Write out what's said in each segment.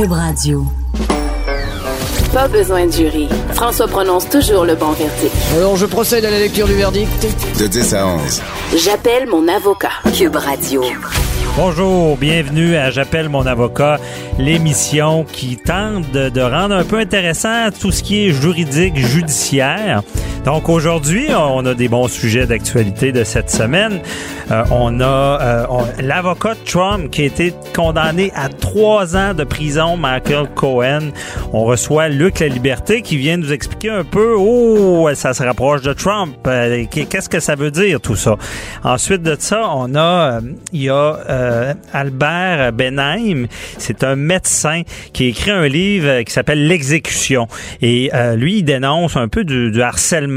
Cube Radio. Pas besoin de jury. François prononce toujours le bon verdict. Alors, je procède à la lecture du verdict. De 10 à 11. J'appelle mon avocat. Cube Radio. Bonjour, bienvenue à J'appelle mon avocat, l'émission qui tente de, de, rendre un peu intéressant tout ce qui est juridique, judiciaire. Donc aujourd'hui, on a des bons sujets d'actualité de cette semaine. Euh, on a euh, l'avocat Trump qui a été condamné à trois ans de prison, Michael Cohen. On reçoit Luc La Liberté qui vient nous expliquer un peu, oh, ça se rapproche de Trump. Euh, Qu'est-ce que ça veut dire tout ça? Ensuite de ça, on a, euh, il y a euh, Albert Benheim. C'est un médecin qui a écrit un livre qui s'appelle L'exécution. Et lui, il dénonce un peu du harcèlement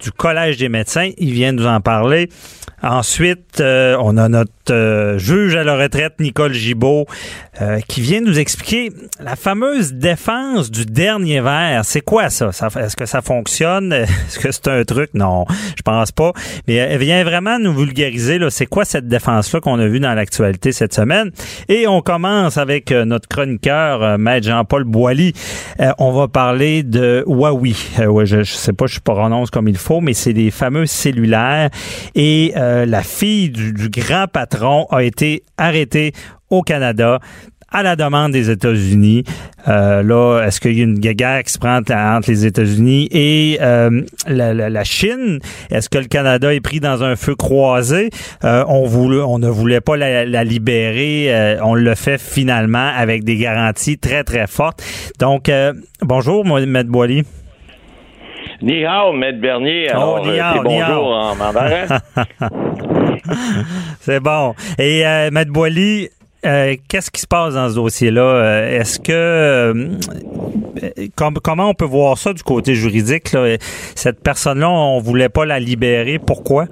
du Collège des médecins. Il vient nous en parler. Ensuite, euh, on a notre euh, juge à la retraite, Nicole Gibault, euh, qui vient nous expliquer la fameuse défense du dernier verre. C'est quoi ça? Est-ce que ça fonctionne? Est-ce que c'est un truc? Non, je pense pas. Mais elle vient vraiment nous vulgariser, c'est quoi cette défense-là qu'on a vue dans l'actualité cette semaine? Et on commence avec notre chroniqueur, Maître Jean-Paul Boilly. on va parler de Huawei. ouais, je, je sais pas, je prononce comme il faut, mais c'est des fameux cellulaires. Et euh, la fille du, grand patron a été arrêtée au Canada à la demande des États-Unis. Euh, là, est-ce qu'il y a une guerre qui se prend entre les États-Unis et euh, la, Chine? Est-ce que le Canada est pris dans un feu croisé? On, ne voulait pas la, libérer. On le fait finalement avec des garanties très, très fortes. Donc, bonjour, Maître Boily. Ni hao, Maître Bernier. Alors, oh, ni hao, bonjour ni hao. en mandarin. C'est bon. Et euh, Maître Boily, euh, qu'est-ce qui se passe dans ce dossier-là? Est-ce que euh, com comment on peut voir ça du côté juridique? Là? Cette personne-là, on voulait pas la libérer. Pourquoi?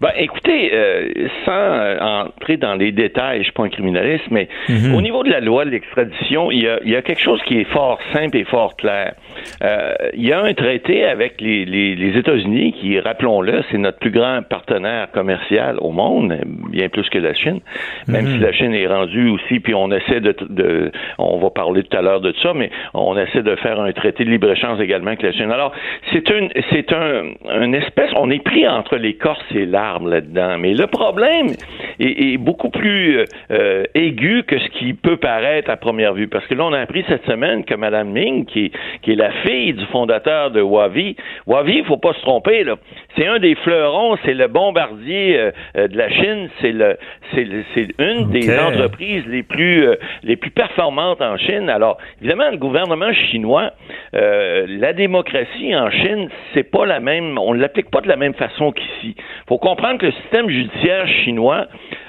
Ben, écoutez, euh, sans entrer dans les détails, je suis pas un criminaliste, mais Mhm. au niveau de la loi de l'extradition, il y, a, y a quelque chose qui est fort simple et fort clair. Euh, il y a un traité avec les, les, les États-Unis qui, rappelons-le, c'est notre plus grand partenaire commercial au monde, bien plus que la Chine, même Mhm. si la Chine est rendue aussi, puis on essaie de, de on va parler tout à l'heure de ça, mais on essaie de faire un traité de libre-échange également avec la Chine. Alors, c'est une, c'est un, une espèce, on est pris entre l'écorce et l'arbre là-dedans, mais le problème est, est beaucoup plus euh, aigu que ce qui peut paraître à première vue, parce que là, on a appris cette semaine que Mme Ming, qui, qui est la fille du fondateur de Huawei, Huawei, il faut pas se tromper, là, c'est un des fleurons, c'est le bombardier euh, de la Chine, c'est le, c'est, c'est une okay. des entreprises les plus, euh, les plus performantes en Chine. Alors, évidemment, le gouvernement chinois, euh, la démocratie en Chine, c'est pas la même, on ne l'applique pas de la même façon qu'ici. Faut comprendre que le système judiciaire chinois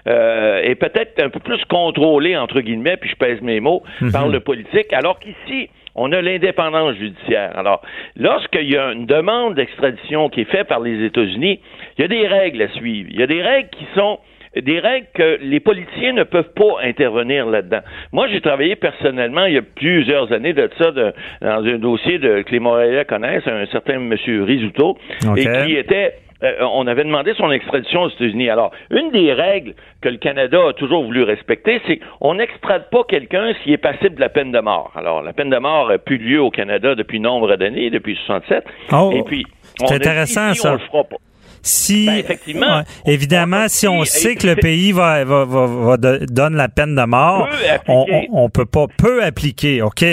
euh, est peut-être un peu plus contrôlé, entre guillemets, puis je pèse mes mots, mm -hmm. par le politique, alors qu'ici, on a l'indépendance judiciaire. Alors, lorsqu'il y a une demande d'extradition qui est faite par les États-Unis, il y a des règles à suivre. Il y a des règles qui sont des règles que les politiciens ne peuvent pas intervenir là-dedans. Moi, j'ai travaillé personnellement il y a plusieurs années de ça de, dans un dossier de, que les Montréalais connaissent, un certain monsieur Risuto, okay. et qui était euh, on avait demandé son extradition aux États-Unis. Alors, une des règles que le Canada a toujours voulu respecter, c'est qu'on n'extrade pas quelqu'un s'il est passible de la peine de mort. Alors, la peine de mort a plus lieu au Canada depuis nombre d'années, depuis 67. Oh, et puis, c'est intéressant ça. On le fera pas. Si, ben, effectivement, ouais, évidemment, si on sait que le pays va, va, va, va donne la peine de mort, on, on, on peut pas peut appliquer, ok?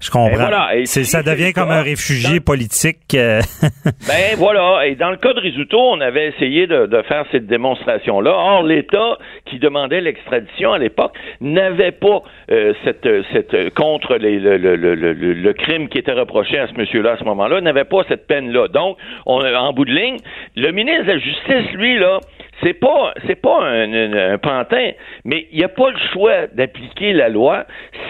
Je comprends. Voilà. Si ça devient comme un réfugié dans... politique. Euh... ben voilà. Et dans le cas de Risuto, on avait essayé de, de faire cette démonstration-là. Or, l'État qui demandait l'extradition à l'époque n'avait pas euh, cette, cette contre les, le, le, le, le, crime qui était reproché à ce monsieur-là à ce moment-là, n'avait pas cette peine-là. Donc, on, en bout de ligne, le ministre de la Justice, lui, là, c'est pas c'est pas un, un, un, pantin, mais il n'y a pas le choix d'appliquer la loi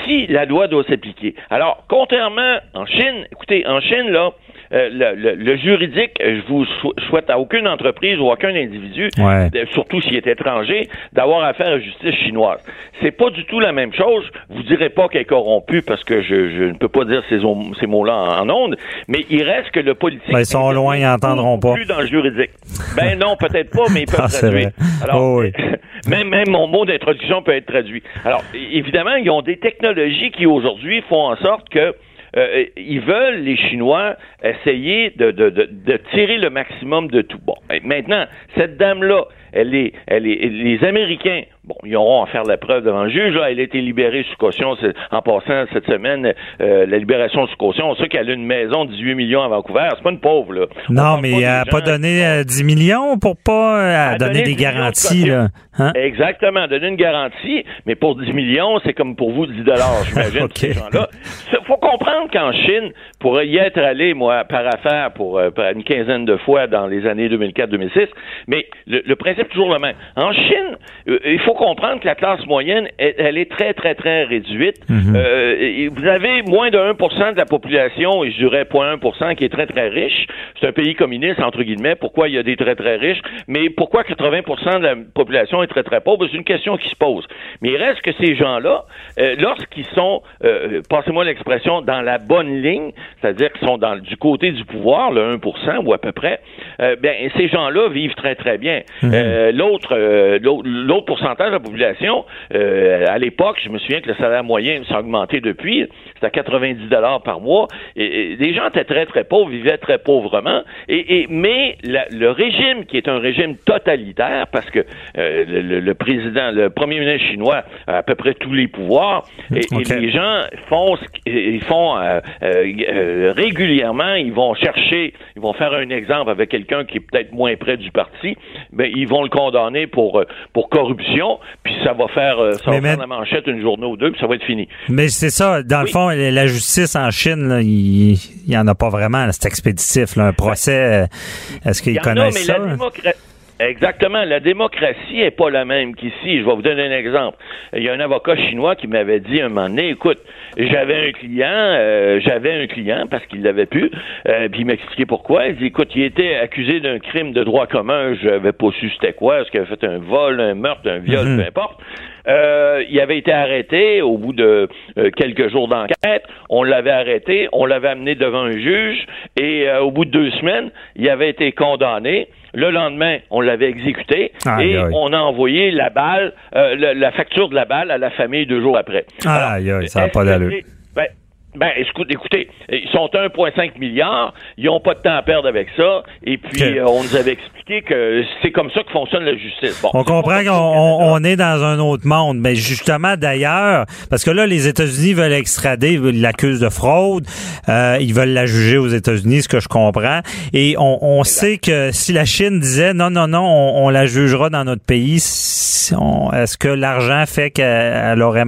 si la loi doit s'appliquer. Alors, contrairement en Chine, écoutez, en Chine, là, euh, le, le, juridique, je vous souhaite à aucune entreprise ou à aucun individu, surtout s'il est étranger, d'avoir affaire à la justice chinoise. C'est pas du tout la même chose. Vous direz pas qu'elle est corrompue parce que je, je, ne peux pas dire ces, ces mots-là en, ondes, mais il reste que le politique. Ben, ils sont loin, ils n'entendront pas. Plus dans le juridique. Ben non, peut-être pas, mais ils peuvent ah, traduire. Alors, oh, oui. même, même mon mot d'introduction peut être traduit. Alors, évidemment, ils ont des technologies qui aujourd'hui font en sorte que euh, ils veulent, les Chinois, essayer de, tirer le maximum de tout. Bon, maintenant, cette dame-là, elle est, elle est, les Américains Bon, ils auront à faire la preuve devant le juge. Là, elle a été libérée sous caution en passant cette semaine. Euh, la libération sous caution, on sait qu'elle a une maison de 18 millions à Vancouver. C'est pas une pauvre, là. non, mais elle n'a pas donné 10 euh, millions pour pas euh, donner des garanties, là. Hein? Exactement, donner une garantie, mais pour 10 millions, c'est comme pour vous 10 dollars, j'imagine, okay. ces gens-là. faut comprendre qu'en Chine, pour y être allé, moi, par affaire, pour, une quinzaine de fois dans les années 2004-2006, mais le, le principe est toujours le même. En Chine, il faut comprendre que la classe moyenne, elle, est très, très, très réduite. Mhm. Euh, vous avez moins de 1 de la population, et je dirais 0.1 qui est très, très riche. C'est un pays communiste, entre guillemets. Pourquoi il y a des très, très riches? Mais pourquoi 80% de la population est très, très pauvre? C'est une question qui se pose. Mais il reste que ces gens-là, euh, lorsqu'ils sont, euh, passez-moi l'expression, dans la bonne ligne, c'est-à-dire qu'ils sont dans, du côté du pouvoir, le 1% ou à peu près, bien, ces gens-là vivent très, très bien. Mhm. l'autre, l'autre pourcentage de la population, euh, à l'époque, je me souviens que le salaire moyen s'est augmenté depuis, c'était à 90 dollars par mois. Et, les gens étaient très, très pauvres, vivaient très pauvrement. Et, mais le régime, qui est un régime totalitaire, parce que euh, le, président, le premier ministre chinois a à peu près tous les pouvoirs, et, les gens font, ils font euh, régulièrement, ils vont chercher, ils vont faire un exemple avec quelqu'un qui est peut-être moins près du parti, ben ils vont le condamner pour pour corruption puis ça va faire, euh, ça va la manchette une journée ou deux, puis ça va être fini. Mais c'est ça, dans le fond, la justice en Chine, il n'y en a pas vraiment, c'est expéditif. un procès, euh, est-ce qu'ils connaissent ça? Exactement. La démocratie est pas la même qu'ici. Je vais vous donner un exemple. Il y a un avocat chinois qui m'avait dit un moment donné, écoute, j'avais un client, euh, j'avais un client parce qu'il l'avait pu, euh, puis il m'expliquait pourquoi. Il dit, écoute, il était accusé d'un crime de droit commun, je n'avais pas su c'était quoi, est-ce qu'il avait fait un vol, un meurtre, un viol, mhm. peu importe. Euh, il avait été arrêté au bout de euh, quelques jours d'enquête. On l'avait arrêté, on l'avait amené devant un juge et au bout de deux semaines, il avait été condamné. Le lendemain, on l'avait exécuté et on a envoyé la balle, euh, la, facture de la balle à la famille deux jours après. Aïe, aïe, ça n'a pas d'allure. Ben, écoutez, ils sont 1,5 milliard, ils n'ont pas de temps à perdre avec ça, et puis euh, on nous avait expliqué que c'est comme ça que fonctionne la justice. on comprend qu'on est dans un autre monde, mais justement d'ailleurs, parce que là, les États-Unis veulent extrader, ils l'accusent de fraude, euh, ils veulent la juger aux États-Unis, ce que je comprends, et on, sait que si la Chine disait non, non, non, on, la jugera dans notre pays, est-ce que l'argent fait qu'elle aurait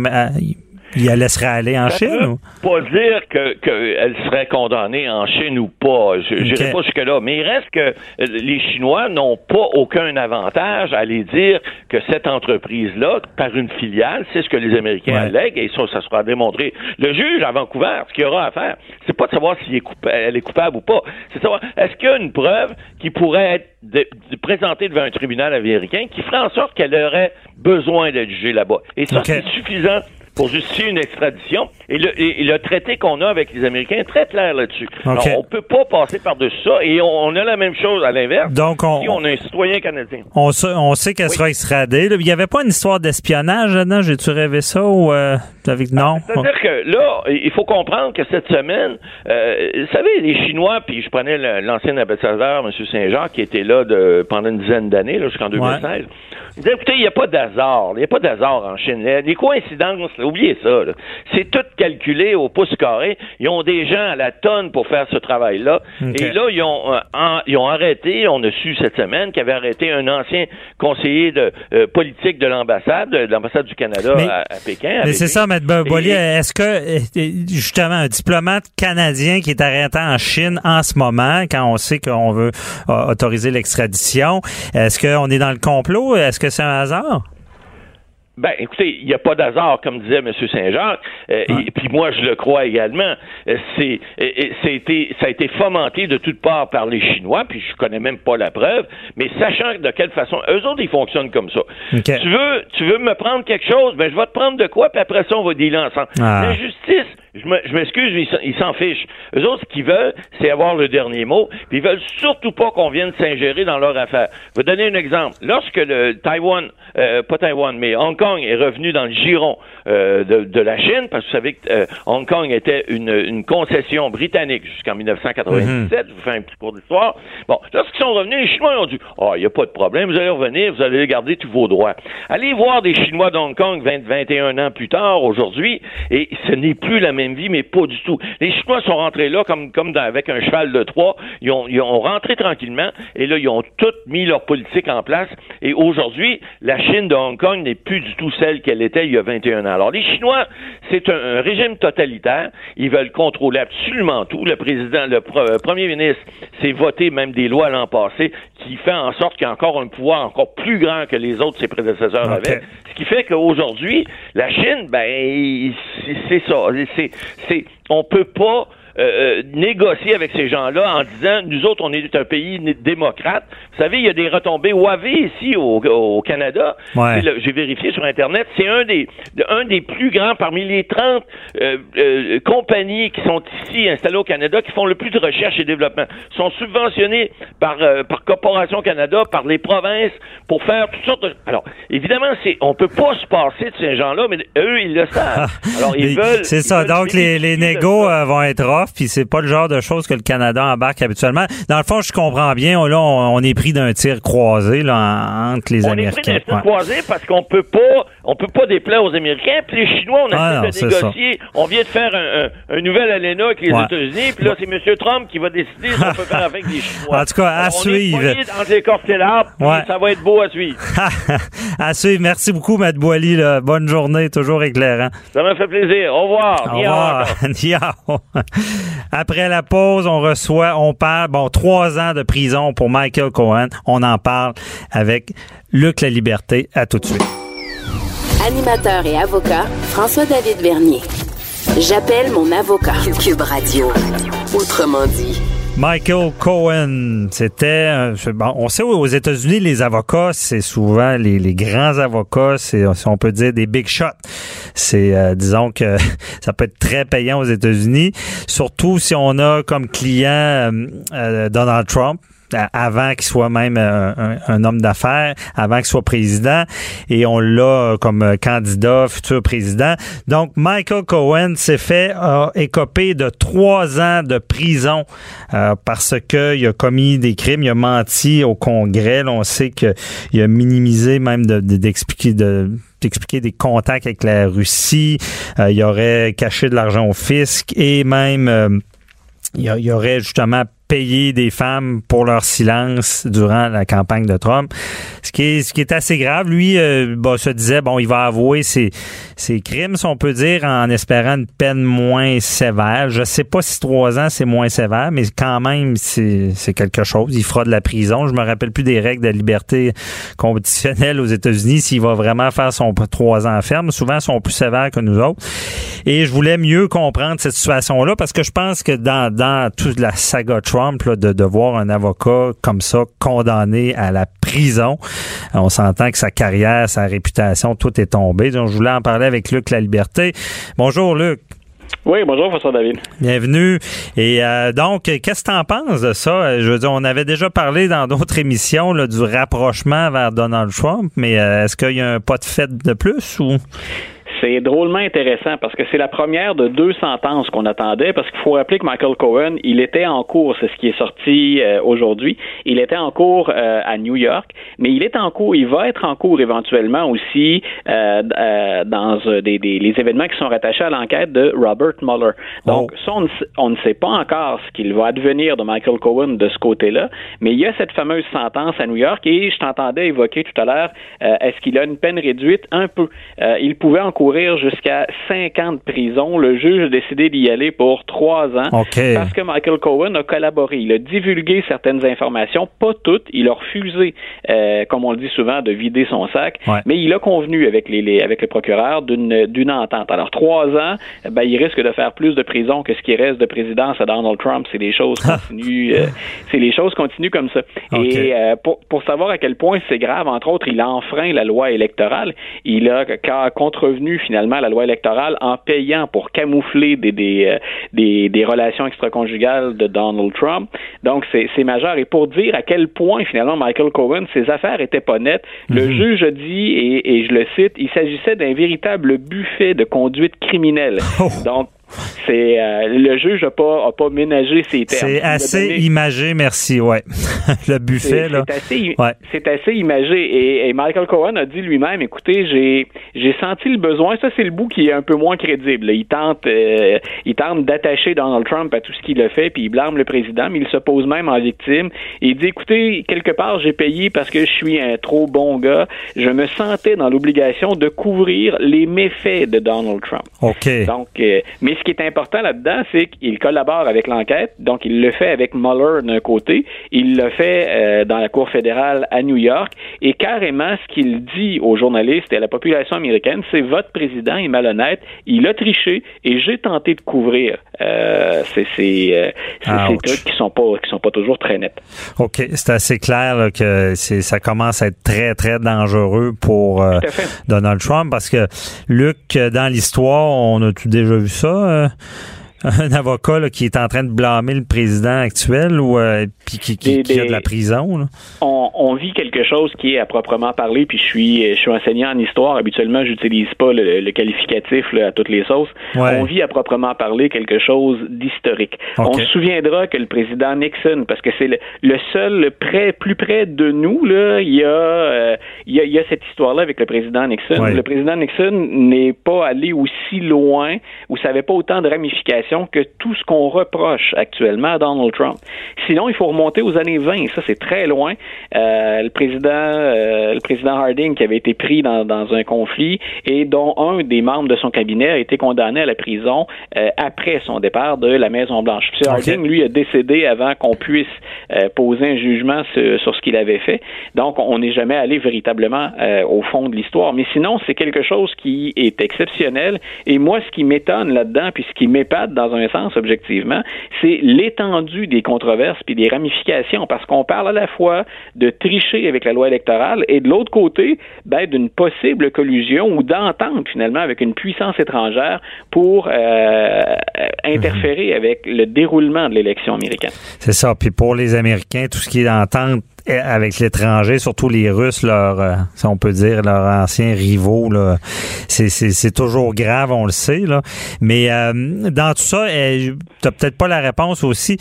il la laisserait aller en Chine? Ou? Pas dire qu'elle serait condamnée en Chine ou pas. Je n'irai pas jusque-là. Mais il reste que les Chinois n'ont pas aucun avantage à aller dire que cette entreprise-là, par une filiale, c'est ce que les Américains allèguent et ça, ça sera démontré. Le juge à Vancouver, ce qu'il aura à faire, c'est pas de savoir si est elle est coupable ou pas. C'est de savoir est-ce qu'il y a une preuve qui pourrait être présentée devant un tribunal américain qui ferait en sorte qu'elle aurait besoin d'être jugée là-bas? Et ça, c'est suffisant pour justifier une extradition. Et le, traité qu'on a avec les Américains est très clair là-dessus. Okay. On peut pas passer par-dessus ça. Et on, a la même chose à l'inverse. Donc, on, si on a un citoyen canadien. On, sait, qu'elle sera extradée. Il n'y avait pas une histoire d'espionnage là-dedans? J'ai-tu rêvé ça ou euh, avec non? C'est-à-dire que là, il faut comprendre que cette semaine, euh, vous savez, les Chinois, puis je prenais l'ancien ambassadeur, M. Saint-Jean, qui était là de, pendant une dizaine d'années, jusqu'en 2016. Il disait, écoutez, il n'y a pas d'hasard. Il n'y a pas d'hasard en Chine. Les coïncidences, oubliez ça. C'est tout calculé au pouce carré. Ils ont des gens à la tonne pour faire ce travail-là. Et là, ils ont, euh, ils ont arrêté, on a su cette semaine, qu'ils avaient arrêté un ancien conseiller de, euh, politique de l'ambassade, de l'ambassade du Canada à, Pékin. Mais c'est ça, M. Bollier. Est-ce que, euh, justement, un diplomate canadien qui est arrêté en Chine en ce moment, quand on sait qu'on veut autoriser l'extradition, est-ce qu'on est dans le complot? Est-ce que c'est un hasard? Ben, écoutez, il n'y a pas d'hasard, comme disait M. Saint-Jacques, euh, et puis moi, je le crois également. Euh, c'est, ça a été fomenté de toutes parts par les Chinois, puis je connais même pas la preuve, mais sachant de quelle façon, eux autres, ils fonctionnent comme ça. Tu veux, tu veux me prendre quelque chose, ben je vais te prendre de quoi, puis après ça, on va dealer ensemble. Ah. La justice, je m'excuse, ils s'en fichent. Eux autres, ce qu'ils veulent, c'est avoir le dernier mot. Puis ils veulent surtout pas qu'on vienne s'ingérer dans leur affaire. Je vais donner un exemple. Lorsque le Taïwan, euh, pas Taïwan, mais Hong Kong est revenu dans le giron euh, de, la Chine, parce que vous savez que euh, Hong Kong était une, concession britannique jusqu'en 1997. Je vous fais un petit cours d'histoire. Bon, lorsqu'ils sont revenus, les Chinois ont dit Oh, il n'y a pas de problème, vous allez revenir, vous allez garder tous vos droits. Allez voir des Chinois d'Hong Kong 20, 21 ans plus tard, aujourd'hui, et ce n'est plus la même vie, mais pas du tout. Les Chinois sont rentrés là comme, comme avec un cheval de Troie. Ils ont, ils ont rentré tranquillement, et là, ils ont toutes mis leur politique en place. Et aujourd'hui, la Chine de Hong Kong n'est plus du tout celle qu'elle était il y a 21 ans. Alors, les Chinois, c'est un, régime totalitaire. Ils veulent contrôler absolument tout. Le président, le euh, premier ministre s'est voté même des lois l'an passé qui fait en sorte qu'il y a encore un pouvoir encore plus grand que les autres ses prédécesseurs avaient. Ce qui fait qu'aujourd'hui, la Chine, ben, c'est ça. C'est, c'est, on peut pas euh, euh, négocier avec ces gens-là en disant nous autres on est un pays démocrate. Vous savez, il y a des retombées Huawei ici au, Canada. J'ai vérifié sur internet, c'est un des un des plus grands parmi les 30 euh, compagnies qui sont ici installées au Canada qui font le plus de recherche et développement. sont subventionnés par par Corporation Canada, par les provinces pour faire toutes sortes de Alors, évidemment, c'est on peut pas se passer de ces gens-là, mais eux ils le savent. Alors ils veulent C'est ça. Donc les les négos vont être off puis c'est pas le genre de choses que le Canada embarque habituellement. Dans le fond, je comprends bien, là, on, est pris d'un tir croisé là, entre les Américains. On est pris d'un tir croisé parce qu'on peut pas, on peut pas déplaire aux Américains. Puis les Chinois, on a ah, de négocier. On vient de faire un, un, nouvel ALENA avec les États-Unis. Puis là, c'est M. Trump qui va décider ce qu'on peut faire avec les Chinois. En tout cas, à suivre. On ça va être beau à suivre. à suivre. Merci beaucoup, Matt Boily. Bonne journée, toujours éclairant. Ça m'a fait plaisir. Au revoir. Au revoir. Après la pause, on reçoit, on parle, bon, trois ans de prison pour Michael Cohen. On en parle avec Luc La Liberté. À tout de suite. Animateur et avocat, François-David Vernier. J'appelle mon avocat. Cube Radio. Autrement dit. Michael Cohen, c'était, bon, on sait aux États-Unis, les avocats, c'est souvent les, les, grands avocats, c'est, si on peut dire, des big shots. C'est, euh, disons que ça peut être très payant aux États-Unis, surtout si on a comme client euh, euh, Donald Trump avant qu'il soit même euh, un, homme d'affaires, avant qu'il soit président, et on l'a comme candidat, futur président. Donc, Michael Cohen s'est fait a écopé de trois ans de prison euh, parce qu'il a commis des crimes, il a menti au Congrès. on sait qu'il a minimisé même d'expliquer de, d'expliquer des contacts avec la Russie. Euh, il aurait caché de l'argent au fisc et même il y aurait justement payer des femmes pour leur silence durant la campagne de Trump. Ce qui est, ce qui est assez grave. Lui euh, bah, se disait, bon, il va avouer ses, ses crimes, si on peut dire, en espérant une peine moins sévère. Je sais pas si trois ans, c'est moins sévère, mais quand même, c'est quelque chose. Il fera de la prison. Je me rappelle plus des règles de liberté conditionnelle aux États-Unis. S'il va vraiment faire son trois ans ferme, souvent, sont plus sévères que nous autres. Et je voulais mieux comprendre cette situation-là parce que je pense que dans, dans toute la saga Trump, de, de voir un avocat comme ça condamné à la prison. Euh, on s'entend que sa carrière, sa réputation, tout est tombé. Donc, je voulais en parler avec Luc La Liberté. Bonjour, Luc. Oui, bonjour, François David. Bienvenue. Et euh, donc, qu'est-ce que tu en penses de ça? Je veux dire, on avait déjà parlé dans d'autres émissions du rapprochement vers Donald Trump, mais euh, est-ce qu'il y a un pas de fait de plus ou? C'est drôlement intéressant parce que c'est la première de deux sentences qu'on attendait parce qu'il faut rappeler que Michael Cohen, il était en cours, c'est ce qui est sorti euh, aujourd'hui, il était en cours euh, à New York, mais il est en cours, il va être en cours éventuellement aussi euh, dans des, des, les événements qui sont rattachés à l'enquête de Robert Mueller. Donc, oh. ça, on ne, on ne, sait pas encore ce qu'il va advenir de Michael Cohen de ce côté-là, mais il y a cette fameuse sentence à New York et je t'entendais évoquer tout à l'heure, est-ce qu'il a une peine réduite? Un peu. il pouvait en cours encourir jusqu'à cinq ans de prison. Le juge a décidé d'y aller pour trois ans parce que Michael Cohen a collaboré. Il a divulgué certaines informations, pas toutes. Il a refusé, euh, comme on le dit souvent, de vider son sac, mais il a convenu avec les, avec le procureur d'une d'une entente. Alors trois ans, ben, il risque de faire plus de prison que ce qui reste de présidence à Donald Trump. C'est des choses continuent, euh, c'est les choses continuent comme ça. Et euh, pour, pour savoir à quel point c'est grave, entre autres, il a enfreint la loi électorale. Il a contrevenu finalement la loi électorale en payant pour camoufler des, des, euh, des, des relations extra-conjugales de Donald Trump. Donc, c'est majeur. Et pour dire à quel point, finalement, Michael Cohen, ses affaires étaient pas nettes, le mhm. juge a dit, et, et je le cite, il s'agissait d'un véritable buffet de conduite criminelle. Oh. Donc, c'est euh, le juge n'a pas a pas ménagé ses termes. C'est assez imagé, merci. Ouais, le buffet là. C'est assez, c'est assez imagé et, Michael Cohen a dit lui-même, écoutez, j'ai j'ai senti le besoin. Ça c'est le bout qui est un peu moins crédible. Il tente euh, il tente d'attacher Donald Trump à tout ce qu'il a fait, puis il blâme le président, mais il se pose même en victime. il dit, écoutez, quelque part j'ai payé parce que je suis un trop bon gars. Je me sentais dans l'obligation de couvrir les méfaits de Donald Trump. Ok. Donc, euh, mais ce qui est important là-dedans, c'est qu'il collabore avec l'enquête. Donc, il le fait avec Mueller d'un côté, il le fait euh, dans la Cour fédérale à New York, et carrément, ce qu'il dit aux journalistes et à la population américaine, c'est votre président est malhonnête, il a triché, et j'ai tenté de couvrir. Euh, c'est ces trucs qui sont pas qui sont pas toujours très nets. Ok, c'est assez clair que c'est ça commence à être très très dangereux pour euh, Donald Trump parce que Luc, dans l'histoire, on a tout déjà vu ça? uh, un avocat qui est en train de blâmer le président actuel ou euh, puis qui, qui, a de la prison. On, vit quelque chose qui est à proprement parler, puis je suis je suis enseignant en histoire. Habituellement, j'utilise pas le, qualificatif à toutes les sauces. On vit à proprement parler quelque chose d'historique. On se souviendra que le président Nixon, parce que c'est le, seul près plus près de nous là, il y a euh, il, y a, il y a cette histoire-là avec le président Nixon. Le président Nixon n'est pas allé aussi loin ou ça n'avait pas autant de ramifications que tout ce qu'on reproche actuellement à Donald Trump. Sinon, il faut remonter aux années 20. Ça, c'est très loin. Euh, le président, euh, le président Harding, qui avait été pris dans, dans, un conflit et dont un des membres de son cabinet a été condamné à la prison euh, après son départ de la Maison Blanche. M. Harding, lui, a décédé avant qu'on puisse euh, poser un jugement sur, sur ce qu'il avait fait. Donc, on n'est jamais allé véritablement euh, au fond de l'histoire. Mais sinon, c'est quelque chose qui est exceptionnel. Et moi, ce qui m'étonne là-dedans, puis ce qui m'épate dans un sens, objectivement, c'est l'étendue des controverses puis des ramifications, parce qu'on parle à la fois de tricher avec la loi électorale et de l'autre côté, ben, d'une possible collusion ou d'entente finalement avec une puissance étrangère pour euh, interférer mhm. avec le déroulement de l'élection américaine. C'est ça. Puis pour les Américains, tout ce qui est d'entente avec l'étranger, surtout les Russes, leur, euh, si on peut dire, leurs anciens rivaux, c'est, toujours grave, on le sait. Là. Mais euh, dans tout ça, euh, tu peut-être pas la réponse aussi.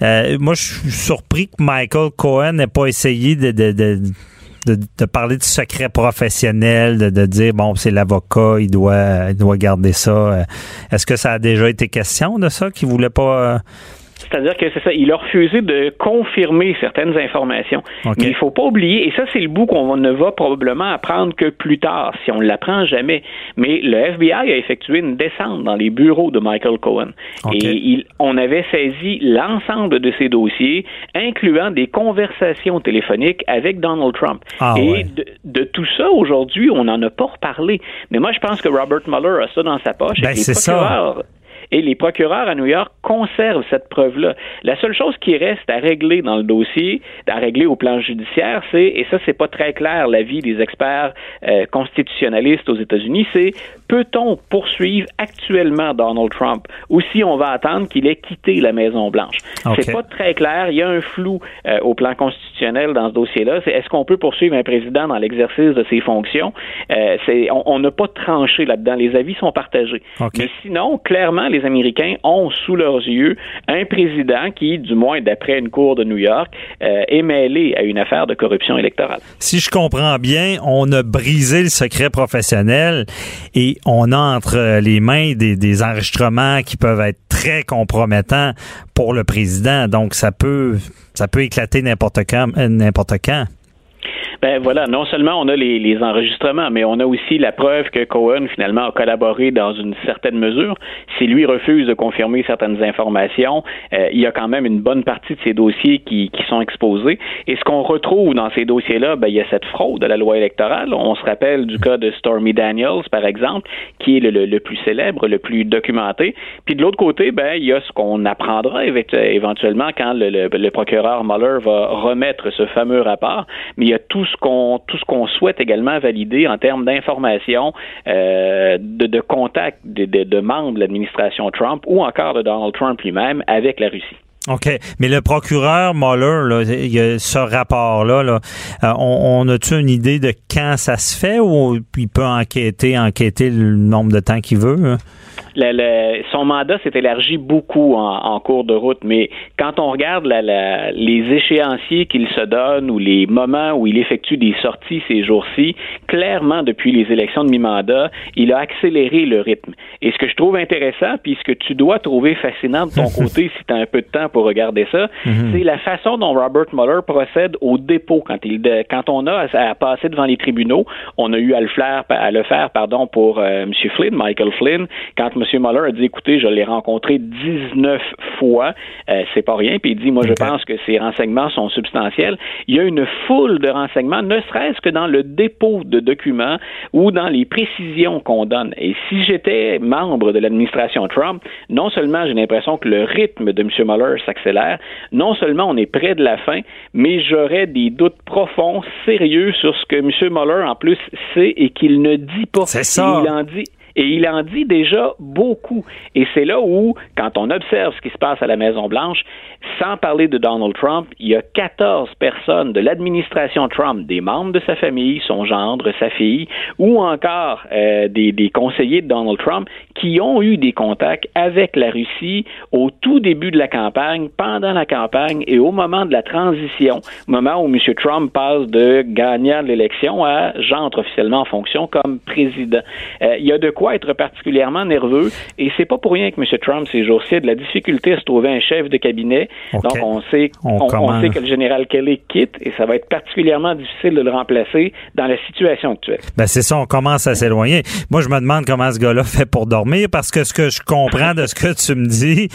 moi, je suis surpris que Michael Cohen n'ait pas essayé de, de, de de, parler de secret professionnel, de, de dire bon c'est l'avocat, il doit il doit garder ça. Est-ce que ça a déjà été question de ça, qu'il voulait pas c'est-à-dire que c'est ça, il a refusé de confirmer certaines informations. Mais il faut pas oublier, et ça c'est le bout qu'on ne va probablement apprendre que plus tard, si on ne l'apprend jamais. Mais le FBI a effectué une descente dans les bureaux de Michael Cohen. Et il, on avait saisi l'ensemble de ses dossiers, incluant des conversations téléphoniques avec Donald Trump. Ah, et de, tout ça, aujourd'hui, on n'en a pas reparlé. Mais moi, je pense que Robert Mueller a ça dans sa poche. Ben, c'est ça. Et les procureurs à New York conservent cette preuve-là. La seule chose qui reste à régler dans le dossier, à régler au plan judiciaire, c'est, et ça c'est pas très clair l'avis des experts euh, constitutionnalistes aux États-Unis, c'est peut-on poursuivre actuellement Donald Trump ou si on va attendre qu'il ait quitté la Maison Blanche. C'est pas très clair. Il y a un flou euh, au plan constitutionnel dans ce dossier-là. C'est est-ce qu'on peut poursuivre un président dans l'exercice de ses fonctions? Euh, C'est on n'a pas tranché là-dedans. Les avis sont partagés. Mais sinon, clairement, les Américains ont sous un président qui, du moins d'après une cour de New York, euh, est mêlé à une affaire de corruption électorale. Si je comprends bien, on a brisé le secret professionnel et on a entre les mains des, enregistrements qui peuvent être très compromettants pour le président. Donc, ça peut, ça peut éclater n'importe quand, n'importe quand. Ben voilà, non seulement on a les, les, enregistrements, mais on a aussi la preuve que Cohen finalement a collaboré dans une certaine mesure. Si lui refuse de confirmer certaines informations, euh, il y a quand même une bonne partie de ces dossiers qui, qui sont exposés. Et ce qu'on retrouve dans ces dossiers-là, ben, il y a cette fraude à la loi électorale. On se rappelle du cas de Stormy Daniels, par exemple, qui est le, le, plus célèbre, le plus documenté. Puis de l'autre côté, ben, il y a ce qu'on apprendra éventuellement quand le, le, procureur Mueller va remettre ce fameux rapport. Ce qu'on tout ce qu'on souhaite également valider en termes d'informations, euh, de, de contact de, de, de membres de l'administration Trump ou encore de Donald Trump lui-même avec la Russie. OK. Mais le procureur Mueller, là, il y a ce rapport-là, là, euh, on, on a-tu une idée de quand ça se fait ou il peut enquêter, enquêter le nombre de temps qu'il veut? Hein? Le, le, son mandat s'est élargi beaucoup en, en, cours de route, mais quand on regarde la, la, les échéanciers qu'il se donne ou les moments où il effectue des sorties ces jours-ci, clairement depuis les élections de mi-mandat, il a accéléré le rythme. Et ce que je trouve intéressant, puis ce que tu dois trouver fascinant de ton côté si tu as un peu de temps pour regarder ça, mm-hmm. c'est la façon dont Robert Mueller procède au dépôt quand il quand on a à, à passer devant les tribunaux. On a eu à le faire à le faire pardon pour euh, M. Flynn, Michael Flynn, quand M. Mueller a dit écoutez, je l'ai rencontré 19 fois, euh, c'est pas rien, puis il dit moi je pense que ces renseignements sont substantiels. Il y a une foule de renseignements, ne serait-ce que dans le dépôt de documents ou dans les précisions qu'on donne. Et si j'étais membre de l'administration Trump, non seulement j'ai l'impression que le rythme de M. Mueller s'accélère, non seulement on est près de la fin, mais j'aurais des doutes profonds, sérieux sur ce que M. Mueller en plus sait et qu'il ne dit pas. C'est ça. Il en dit et il en dit déjà beaucoup. Et c'est là où, quand on observe ce qui se passe à la Maison-Blanche, sans parler de Donald Trump, il y a 14 personnes de l'administration Trump, des membres de sa famille, son gendre, sa fille, ou encore euh, des, des, conseillers de Donald Trump, qui ont eu des contacts avec la Russie au tout début de la campagne, pendant la campagne et au moment de la transition, moment où M. Trump passe de gagnant l'élection à j'entre officiellement en fonction comme président. Euh, il y a de quoi être particulièrement nerveux. Et c'est pas pour rien que M. Trump, ces jours-ci, a de la difficulté à se trouver un chef de cabinet. Okay. Donc, on sait, on, on, on, sait que le général Kelly quitte et ça va être particulièrement difficile de le remplacer dans la situation actuelle. Ben, c'est ça, on commence à s'éloigner. Moi, je me demande comment ce gars-là fait pour dormir parce que ce que je comprends de ce que tu me dis,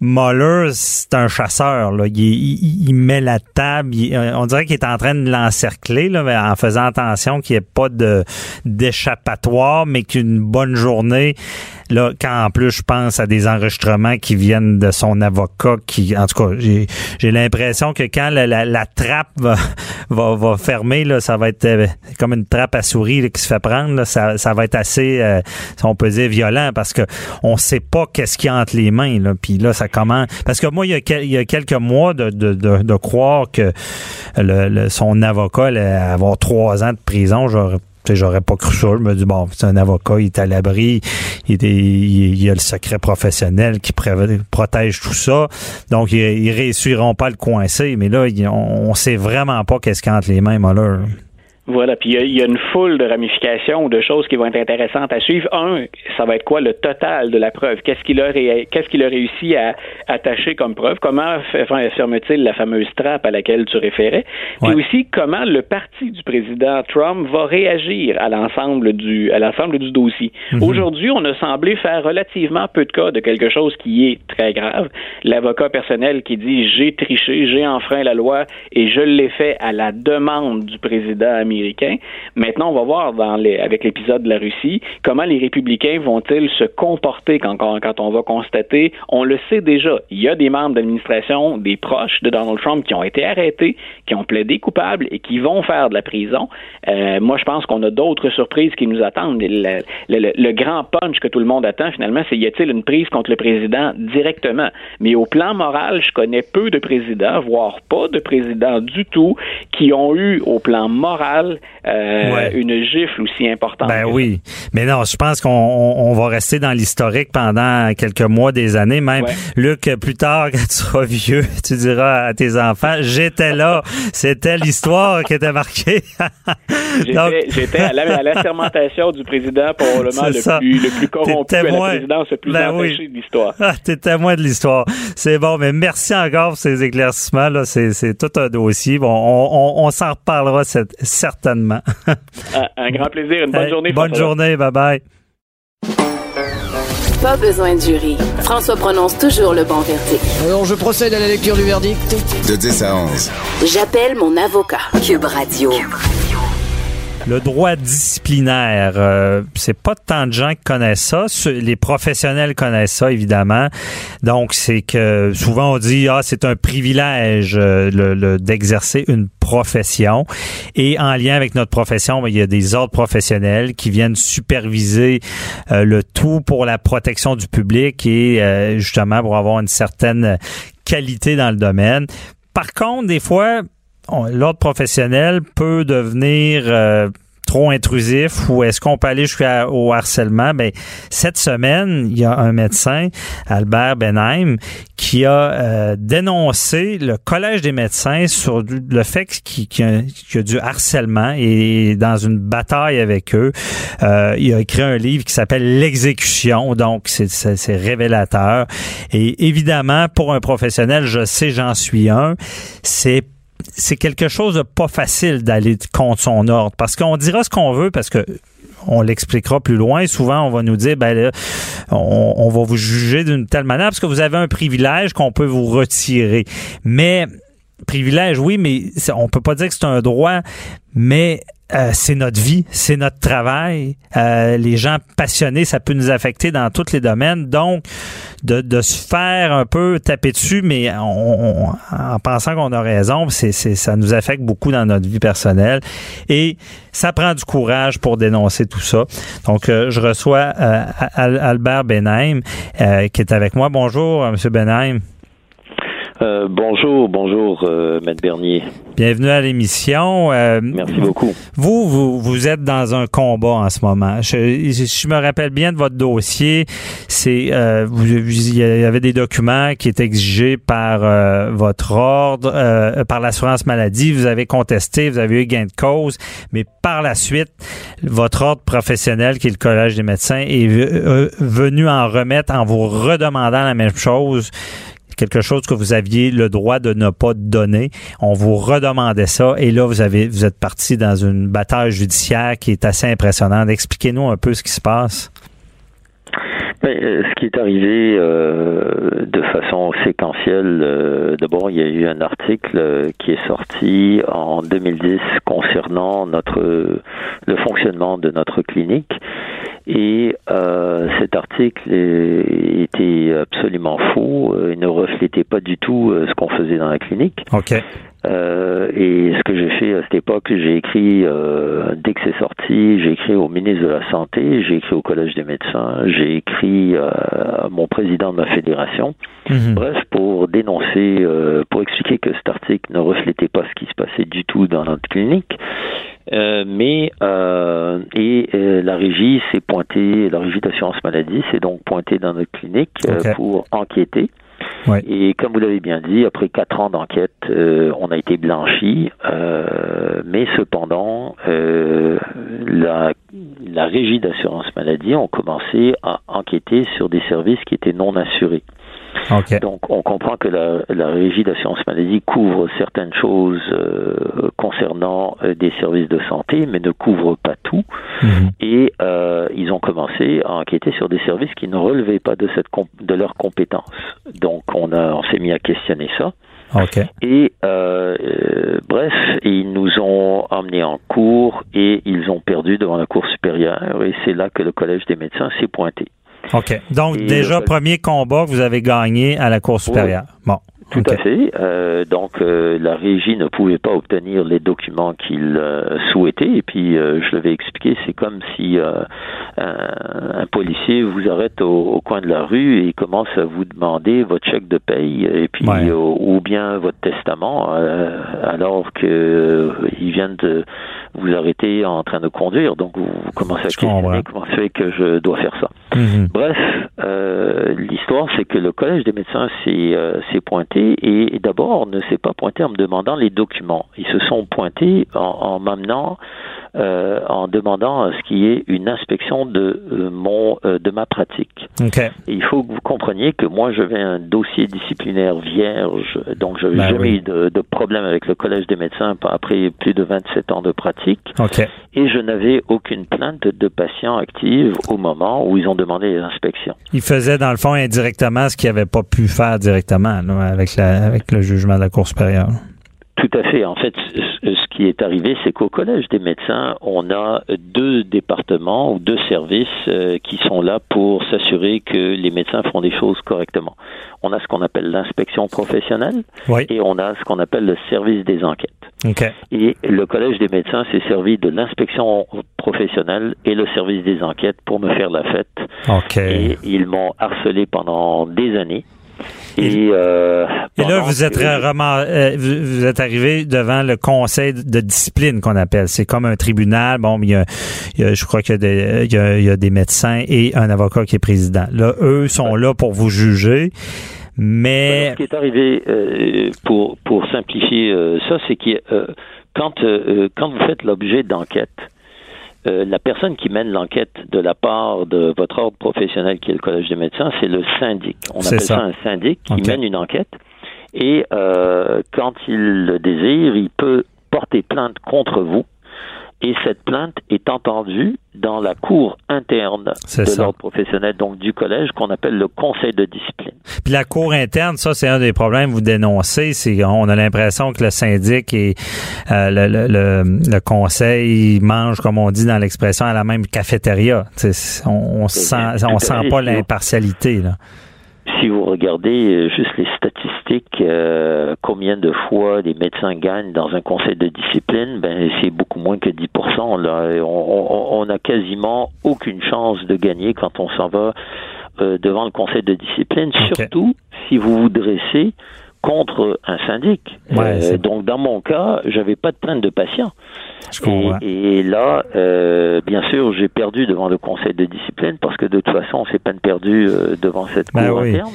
Mueller, c'est un chasseur. Là. Il, il, il, met la table. Il, on dirait qu'il est en train de l'encercler en faisant attention qu'il n'y ait pas d'échappatoire, mais qu'une bonne journée. Là, quand en plus je pense à des enregistrements qui viennent de son avocat, qui, en tout cas, j'ai, l'impression que quand la, la, la trappe va, va, fermer, là, ça va être euh, comme une trappe à souris qui se fait prendre. Là, ça, ça va être assez, euh, on peut dire, violent parce que on sait pas qu'est-ce qu'il y a entre les mains. Là, puis là, ça commence. Parce que moi, il y a, quelques mois de, de, de, croire que le, son avocat allait avoir trois ans de prison, j'aurais j'aurais pas cru ça. Je me dis, bon, c'est un avocat, il est à l'abri, il, il, il, a le secret professionnel qui protège tout ça. Donc, ils, ils réussiront pas à le coincer. Mais là, on, sait vraiment pas qu'est-ce qu'il entre les mains, Muller. Voilà, puis il y, y, a une foule de ramifications ou de choses qui vont être intéressantes à suivre. Un, ça va être quoi le total de la preuve? Qu'est-ce qu'il a qu'est-ce qu'il a réussi à attacher comme preuve? Comment ferme-t-il la fameuse trappe à laquelle tu référais? Ouais. Et aussi comment le parti du président Trump va réagir à l'ensemble du à l'ensemble du dossier? Mm -hmm. Aujourd'hui, on a semblé faire relativement peu de cas de quelque chose qui est très grave. L'avocat personnel qui dit j'ai triché, j'ai enfreint la loi et je l'ai fait à la demande du président américain Maintenant, on va voir avec l'épisode de la Russie comment les républicains vont-ils se comporter quand, quand, on va constater, on le sait déjà, il y a des membres d'administration, des proches de Donald Trump qui ont été arrêtés, qui ont plaidé coupables et qui vont faire de la prison. Euh, moi, je pense qu'on a d'autres surprises qui nous attendent. Le, le, grand punch que tout le monde attend, finalement, c'est y a-t-il une prise contre le président directement? Mais au plan moral, je connais peu de présidents, voire pas de présidents du tout, qui ont eu au plan moral euh, une gifle aussi importante. Ben oui. Mais non, je pense qu'on on, va rester dans l'historique pendant quelques mois, des années même. Luc, plus tard, quand tu seras vieux, tu diras à tes enfants, j'étais là. C'était l'histoire qui était marquée. j'étais à l'assermentation du président probablement le plus, le plus corrompu à la présidence le plus ben empêché de l'histoire. Ah, t'es témoin de l'histoire. C'est bon, mais merci encore pour ces éclaircissements. C'est tout un dossier. Bon, on, on, s'en reparlera certainement. Un grand plaisir. Une bonne journée. Bonne journée. Bye-bye. Pas besoin de jury. François prononce toujours le bon verdict. Alors, je procède à la lecture du verdict. De 10 à 11. J'appelle mon avocat. Cube Radio. Le droit disciplinaire, euh, c'est pas tant de gens qui connaissent ça. Les professionnels connaissent ça, évidemment. Donc, c'est que souvent on dit ah c'est un privilège euh, le, d'exercer une profession. Et en lien avec notre profession, ben, il y a des ordres professionnels qui viennent superviser euh, le tout pour la protection du public et justement pour avoir une certaine qualité dans le domaine. Par contre, des fois, l'ordre professionnel peut devenir euh, trop intrusif ou est-ce qu'on peut aller jusqu'au harcèlement? Ben, cette semaine, il y a un médecin, Albert Benheim, qui a euh, dénoncé le Collège des médecins sur le fait qu'il y, a du harcèlement et dans une bataille avec eux, euh, il a écrit un livre qui s'appelle L'exécution, donc c'est révélateur. Et évidemment, pour un professionnel, je sais, j'en suis un, c'est c'est quelque chose de pas facile d'aller contre son ordre parce qu'on dira ce qu'on veut parce que on l'expliquera plus loin. Souvent, on va nous dire, ben on, va vous juger d'une telle manière parce que vous avez un privilège qu'on peut vous retirer. Mais privilège, oui, mais on peut pas dire que c'est un droit, mais euh, c'est notre vie, c'est notre travail. Euh, les gens passionnés, ça peut nous affecter dans tous les domaines. Donc, de, se faire un peu taper dessus, mais on, en pensant qu'on a raison, c'est, ça nous affecte beaucoup dans notre vie personnelle. Et ça prend du courage pour dénoncer tout ça. Donc, euh, je reçois Albert Benheim qui est avec moi. Bonjour, Monsieur Benheim. Euh, bonjour, bonjour, euh, Maître Bernier. Bienvenue à l'émission. Euh, Merci beaucoup. Vous, vous, vous êtes dans un combat en ce moment. Je, je me rappelle bien de votre dossier. C'est, euh, vous, il y avait des documents qui étaient exigés par votre ordre, par l'assurance maladie. Vous avez contesté, vous avez eu gain de cause, mais par la suite, votre ordre professionnel, qui est le Collège des médecins, est venu en remettre en vous redemandant la même chose quelque chose que vous aviez le droit de ne pas donner. On vous redemandait ça et là vous avez vous êtes parti dans une bataille judiciaire qui est assez impressionnante. Expliquez-nous un peu ce qui se passe. Euh, ce qui est arrivé euh, de façon séquentielle, euh, d'abord il y a eu un article qui est sorti en 2010 concernant notre le fonctionnement de notre clinique et euh, cet article était absolument faux. Euh, il ne reflétait pas du tout euh, ce qu'on faisait dans la clinique. OK. Euh, et ce que j'ai fait à cette époque, j'ai écrit, euh, dès que c'est sorti, j'ai écrit au ministre de la Santé, j'ai écrit au Collège des médecins, j'ai écrit euh, à mon président de ma fédération. Mhm. Bref, pour dénoncer, pour expliquer que cet article ne reflétait pas ce qui se passait du tout dans notre clinique. Euh, mais euh, et euh, la régie s'est pointée, la régie d'assurance maladie s'est donc pointée dans notre clinique pour enquêter. Et comme vous l'avez bien dit, après quatre ans d'enquête, on a été blanchi, mais cependant, la, la régie d'assurance maladie ont commencé à enquêter sur des services qui étaient non assurés. Donc, on comprend que la, la régie d'assurance maladie couvre certaines choses euh, concernant euh, des services de santé, mais ne couvre pas tout. Mhm. Et euh, ils ont commencé à enquêter sur des services qui ne relevaient pas de cette de leurs compétences. Donc, on a, on s'est mis à questionner ça. Et bref, ils nous ont emmenés en cours et ils ont perdu devant la Cour supérieure. Et c'est là que le Collège des médecins s'est pointé. OK. Donc, déjà, premier combat que vous avez gagné à la Cour supérieure. Bon. Tout à fait. Euh, donc euh, la régie ne pouvait pas obtenir les documents qu'il euh, souhaitait. Et puis je l'avais expliqué, c'est comme si un, policier vous arrête au, coin de la rue et commence à vous demander votre chèque de paye et puis ou bien votre testament, alors que il vient de vous arrêtez en train de conduire, donc vous, commencez à questionner comment fait que je dois faire ça. Mhm. Bref, euh, l'histoire, c'est que le Collège des médecins s'est euh, pointé et, d'abord ne s'est pas pointé en me demandant les documents. Ils se sont pointés en, en m'amenant euh, en demandant ce qui est une inspection de mon de ma pratique. il faut que vous compreniez que moi j'avais un dossier disciplinaire vierge, donc je n'avais ben jamais eu de, de, problème avec le collège des médecins après plus de 27 ans de pratique. Et je n'avais aucune plainte de patients active au moment où ils ont demandé les inspections. Ils faisaient dans le fond indirectement ce qu'ils n'avaient pas pu faire directement avec, la, avec le jugement de la Cour supérieure. Tout à fait. En fait, ce qui est arrivé, c'est qu'au Collège des médecins, on a deux départements ou deux services euh, qui sont là pour s'assurer que les médecins font des choses correctement. On a ce qu'on appelle l'inspection professionnelle et on a ce qu'on appelle le service des enquêtes. Et le Collège des médecins s'est servi de l'inspection professionnelle et le service des enquêtes pour me faire la fête. Et ils m'ont harcelé pendant des années. Et, euh, là, vous êtes, euh, vous êtes arrivé devant le conseil de discipline qu'on appelle. C'est comme un tribunal. Bon, il y a, je crois qu'il y, a des, il y a des médecins et un avocat qui est président. Là, eux sont là pour vous juger. Mais ce qui est arrivé euh, pour pour simplifier euh, ça, c'est que quand quand vous faites l'objet d'enquête, euh, la personne qui mène l'enquête de la part de votre ordre professionnel qui est le Collège des médecins, c'est le syndic. On appelle ça. un syndic qui mène une enquête. Et euh, quand il le désire, il peut porter plainte contre vous et cette plainte est entendue dans la cour interne de l'ordre professionnel, donc du collège, qu'on appelle le conseil de discipline. Puis la cour interne, ça, c'est un des problèmes que vous dénoncez. C'est on a l'impression que le syndic et euh, le, le, le, conseil mangent, comme on dit dans l'expression, à la même cafétéria. on, on sent, on sent pas l'impartialité. là si vous regardez euh, juste les statistiques, euh, combien de fois les médecins gagnent dans un conseil de discipline, ben c'est beaucoup moins que 10%. Là. On, n'a quasiment aucune chance de gagner quand on s'en va euh, devant le conseil de discipline, surtout si vous vous dressez contre un syndic. Euh, donc dans mon cas, j'avais pas de plainte de patient. Et, là, euh, bien sûr, j'ai perdu devant le conseil de discipline parce que de toute façon, c'est peine perdue euh, devant cette ben cour interne.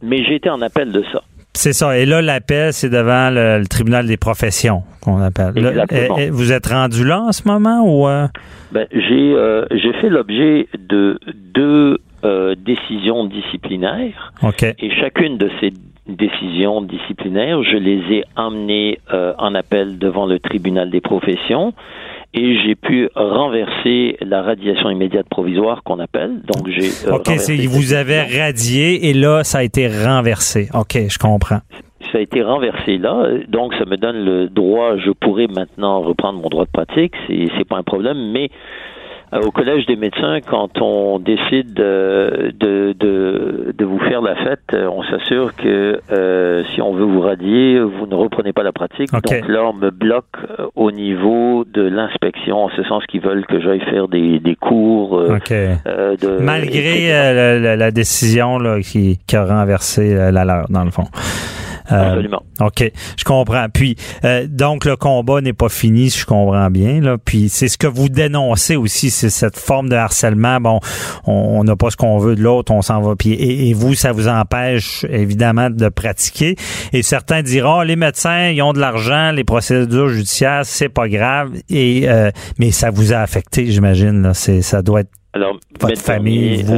Mais été en appel de ça. C'est ça. Et là, l'appel, c'est devant le, tribunal des professions qu'on appelle. Exactement. vous êtes rendu là en ce moment ou ben, j'ai j'ai fait l'objet de deux décisions disciplinaires. OK. Et chacune de ces décisions disciplinaires. Je les ai emmenées euh, en appel devant le tribunal des professions et j'ai pu renverser la radiation immédiate provisoire qu'on appelle. Donc j'ai. Euh, ok, vous avez radié et là ça a été renversé. Ok, je comprends. Ça a été renversé là, donc ça me donne le droit. Je pourrais maintenant reprendre mon droit de pratique. C'est c'est pas un problème, mais au Collège des médecins, quand on décide de, de, de, vous faire la fête, euh, on s'assure que euh, si on veut vous radier, vous ne reprenez pas la pratique. Donc là, on me bloque au niveau de l'inspection, en ce sens qu'ils veulent que j'aille faire des, des cours. de, Malgré la, décision là, qui, qui a renversé la leur, dans le fond. Euh, Absolument. OK, je comprends. Puis, euh, donc, le combat n'est pas fini, si je comprends bien. Là. Puis, c'est ce que vous dénoncez aussi, c'est cette forme de harcèlement. Bon, on n'a pas ce qu'on veut de l'autre, on s'en va. Puis, et, vous, ça vous empêche, évidemment, de pratiquer. Et certains diront, les médecins, ils ont de l'argent, les procédures judiciaires, c'est pas grave. Et euh, Mais ça vous a affecté, j'imagine. C'est, ça doit être alors, votre famille, vous...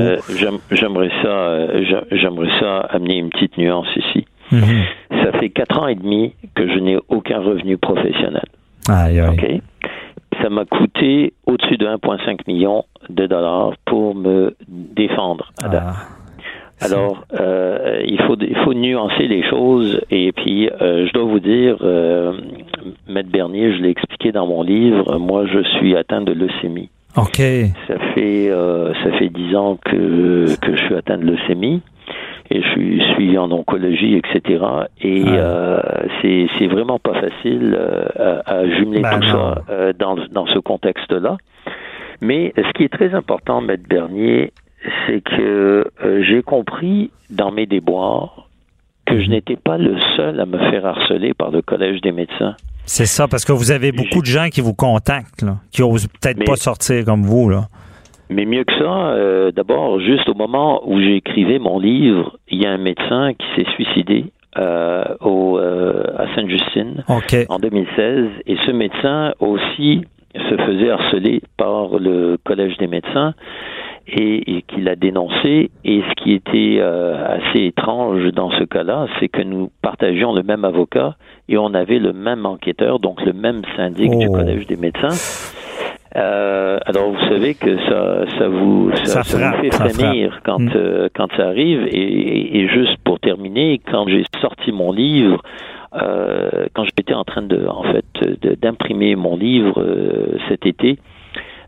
j'aimerais ça, j'aimerais ça amener une petite nuance ici. Mhm. Ça fait quatre ans et demi que je n'ai aucun revenu professionnel. Aïe, Ça m'a coûté au-dessus de 1,5 million de dollars pour me défendre. Ah, Alors, euh, il, faut, il faut nuancer les choses. Et puis, euh, je dois vous dire, euh, Maître Bernier, je l'ai expliqué dans mon livre, moi, je suis atteint de leucémie. OK. Ça fait, ça fait dix ans que, que je suis atteint de leucémie et je suis suivi en oncologie, etc. Et euh, c'est vraiment pas facile euh, à, jumeler ben tout ça euh, dans, dans ce contexte-là. Mais ce qui est très important, Maître Bernier, c'est que euh, j'ai compris dans mes déboires que je mhm. n'étais pas le seul à me faire harceler par le Collège des médecins. C'est ça, parce que vous avez beaucoup de gens qui vous contactent, là, qui osent peut-être pas sortir comme vous, là. Mais mieux que ça, euh, d'abord, juste au moment où j'écrivais mon livre, il y a un médecin qui s'est suicidé euh, au, euh, à Sainte-Justine en 2016. Et ce médecin aussi se faisait harceler par le Collège des médecins et, et qui l'a dénoncé. Et ce qui était assez étrange dans ce cas-là, c'est que nous partagions le même avocat et on avait le même enquêteur, donc le même syndic du oh. Collège des médecins. Euh, alors vous savez que ça, ça vous, ça, vous fait frémir quand mm. euh, quand ça arrive. Et, et, juste pour terminer, quand j'ai sorti mon livre, euh, quand j'étais en train de, en fait, d'imprimer mon livre cet été,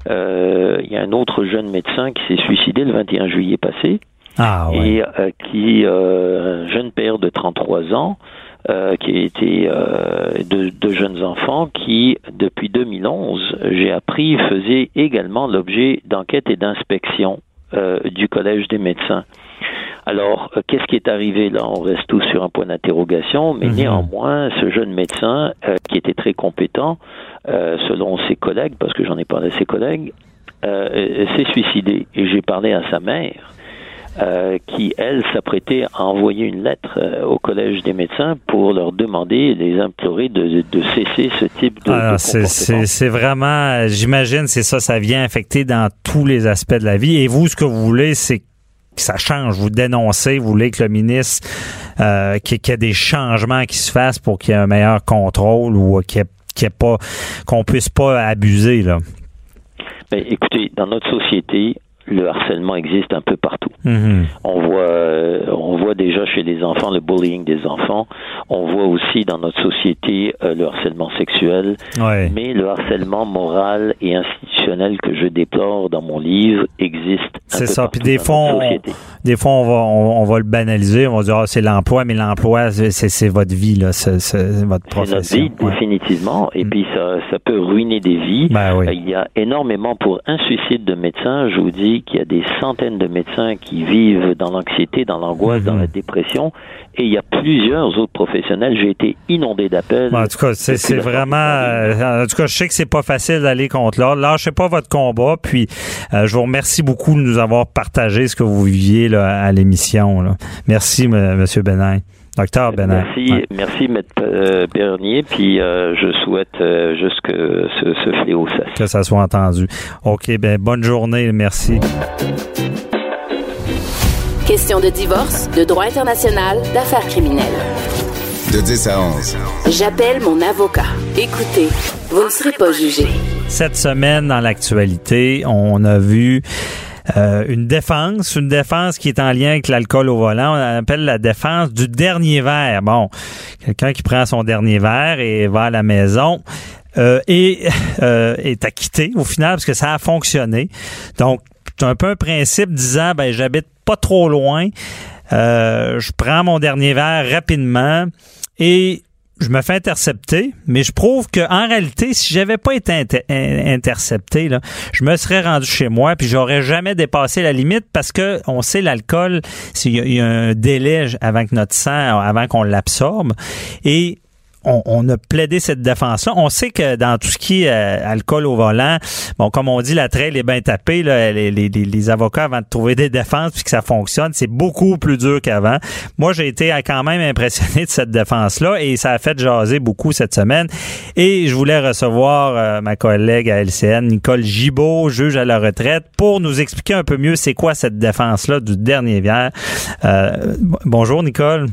il y a un autre jeune médecin qui s'est suicidé le 21 juillet passé. Ah, ouais. Et qui, un jeune père de 33 ans, euh, qui étaient euh, de, de, jeunes enfants qui, depuis 2011, j'ai appris, faisaient également l'objet d'enquêtes et d'inspections euh, du Collège des médecins. Alors, euh, qu'est-ce qui est arrivé? Là On reste tous sur un point d'interrogation, mais mhm. néanmoins, ce jeune médecin, euh, qui était très compétent, selon ses collègues, parce que j'en ai parlé à ses collègues, s'est suicidé. Et j'ai parlé à sa mère, euh, qui, elle, s'apprêtait à envoyer une lettre euh, au Collège des médecins pour leur demander, les implorer de, de cesser ce type de, Alors, C'est vraiment, j'imagine, c'est ça, ça vient affecter dans tous les aspects de la vie. Et vous, ce que vous voulez, c'est que ça change. Vous dénoncez, vous voulez que le ministre, euh, qu'il y ait des changements qui se fassent pour qu'il y ait un meilleur contrôle ou qu'il n'y ait, pas, qu'on puisse pas abuser, là. Ben, écoutez, dans notre société, le harcèlement existe un peu partout. Mhm. On voit, euh, on voit déjà chez les enfants le bullying des enfants. On voit aussi dans notre société euh, le harcèlement sexuel. Mais le harcèlement moral et institutionnel que je déplore dans mon livre existe. C'est ça. Puis des fois, on, des fois, on va, on, va le banaliser. On va dire, ah, c'est l'emploi, mais l'emploi, c'est votre vie, là, c'est votre profession. C'est notre vie, définitivement. Et mm. puis ça, ça peut ruiner des vies. Ben oui. Il y a énormément pour un suicide de médecin. Je vous dis qu'il y a des centaines de médecins qui vivent dans l'anxiété, dans l'angoisse, dans la mhm. dépression, et il y a plusieurs autres professionnels. J'ai été inondé d'appels. en tout cas, c'est vraiment. Euh, en tout cas, je sais que c'est pas facile d'aller contre l'ordre. Lâchez pas votre combat. Puis, euh, je vous remercie beaucoup de nous avoir partagé ce que vous viviez là, à l'émission. Merci, Monsieur Benin. Docteur Benin. Merci, merci, M. Euh, Bernier. Puis je souhaite juste que ce, ce fléau cesse. Que ça soit entendu. OK, ben bonne journée. Merci. Question de divorce, de droit international, d'affaires criminelles. De 10 à 11. J'appelle mon avocat. Écoutez, vous ne serez pas jugé. Cette semaine, dans l'actualité, on a vu euh, une défense, une défense qui est en lien avec l'alcool au volant. On appelle la défense du dernier verre. Bon, quelqu'un qui prend son dernier verre et va à la maison. Euh, et euh, est acquitté au final parce que ça a fonctionné. Donc, c'est un peu un principe disant ben j'habite pas trop loin. Je prends mon dernier verre rapidement et je me fais intercepter, mais je prouve que en réalité, si j'avais pas été intercepté, là, je me serais rendu chez moi puis j'aurais jamais dépassé la limite parce que on sait l'alcool, il y, a un délai avant notre sang, avant qu'on l'absorbe. Et on, a plaidé cette défense-là. On sait que dans tout ce qui est euh, alcool au volant, bon, comme on dit, la traîne est bien tapée. Les, avocats, avant de trouver des défenses puis que ça fonctionne, c'est beaucoup plus dur qu'avant. Moi, j'ai été quand même impressionné de cette défense-là et ça a fait jaser beaucoup cette semaine. Et je voulais recevoir euh, ma collègue à LCN, Nicole Gibault, juge à la retraite, pour nous expliquer un peu mieux c'est quoi cette défense-là du dernier bière. Euh, bonjour, Nicole.